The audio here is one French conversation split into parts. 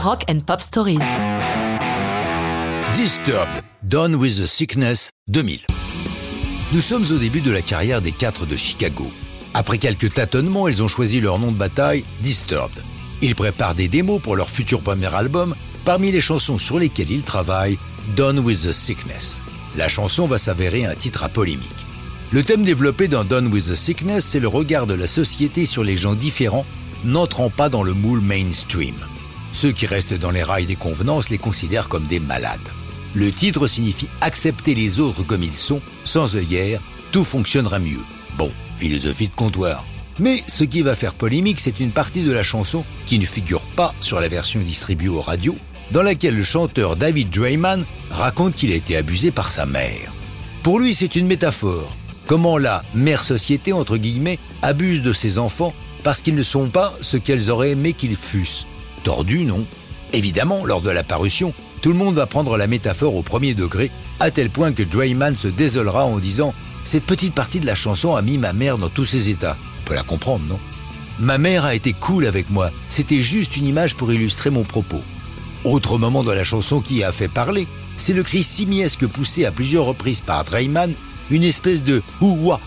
Rock and Pop Stories. Disturbed, Done with the Sickness 2000. Nous sommes au début de la carrière des quatre de Chicago. Après quelques tâtonnements, ils ont choisi leur nom de bataille, Disturbed. Ils préparent des démos pour leur futur premier album. Parmi les chansons sur lesquelles ils travaillent, Done with the Sickness. La chanson va s'avérer un titre à polémique. Le thème développé dans Done with the Sickness, c'est le regard de la société sur les gens différents n'entrant pas dans le moule mainstream. Ceux qui restent dans les rails des convenances les considèrent comme des malades. Le titre signifie accepter les autres comme ils sont, sans œillère, tout fonctionnera mieux. Bon, philosophie de comptoir. Mais ce qui va faire polémique, c'est une partie de la chanson qui ne figure pas sur la version distribuée aux radios, dans laquelle le chanteur David Drayman raconte qu'il a été abusé par sa mère. Pour lui, c'est une métaphore. Comment la mère société, entre guillemets, abuse de ses enfants parce qu'ils ne sont pas ce qu'elles auraient aimé qu'ils fussent. Tordu, non Évidemment, lors de la parution, tout le monde va prendre la métaphore au premier degré, à tel point que Drayman se désolera en disant Cette petite partie de la chanson a mis ma mère dans tous ses états. On peut la comprendre, non? Ma mère a été cool avec moi, c'était juste une image pour illustrer mon propos. Autre moment de la chanson qui a fait parler, c'est le cri simiesque poussé à plusieurs reprises par Drayman, une espèce de ouah.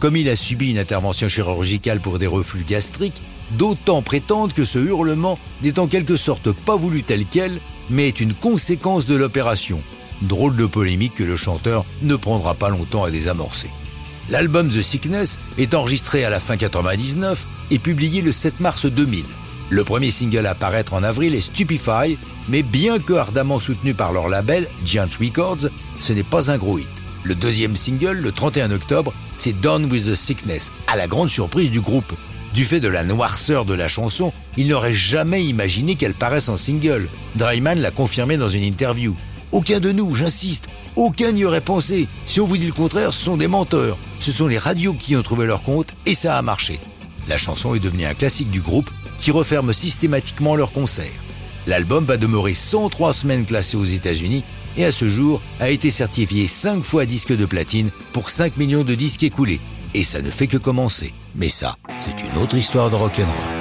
Comme il a subi une intervention chirurgicale pour des reflux gastriques, d'autant prétendent que ce hurlement n'est en quelque sorte pas voulu tel quel, mais est une conséquence de l'opération. Drôle de polémique que le chanteur ne prendra pas longtemps à désamorcer. L'album The Sickness est enregistré à la fin 99 et publié le 7 mars 2000. Le premier single à apparaître en avril est Stupefy, mais bien que ardemment soutenu par leur label, Giant Records, ce n'est pas un gros hit. Le deuxième single, le 31 octobre, c'est Done with the Sickness, à la grande surprise du groupe. Du fait de la noirceur de la chanson, il n'aurait jamais imaginé qu'elle paraisse en single. Drayman l'a confirmé dans une interview. Aucun de nous, j'insiste, aucun n'y aurait pensé. Si on vous dit le contraire, ce sont des menteurs. Ce sont les radios qui ont trouvé leur compte et ça a marché. La chanson est devenue un classique du groupe qui referme systématiquement leurs concerts. L'album va demeurer 103 semaines classé aux États-Unis et à ce jour a été certifié 5 fois disque de platine pour 5 millions de disques écoulés. Et ça ne fait que commencer. Mais ça, c'est une autre histoire de rock'n'roll.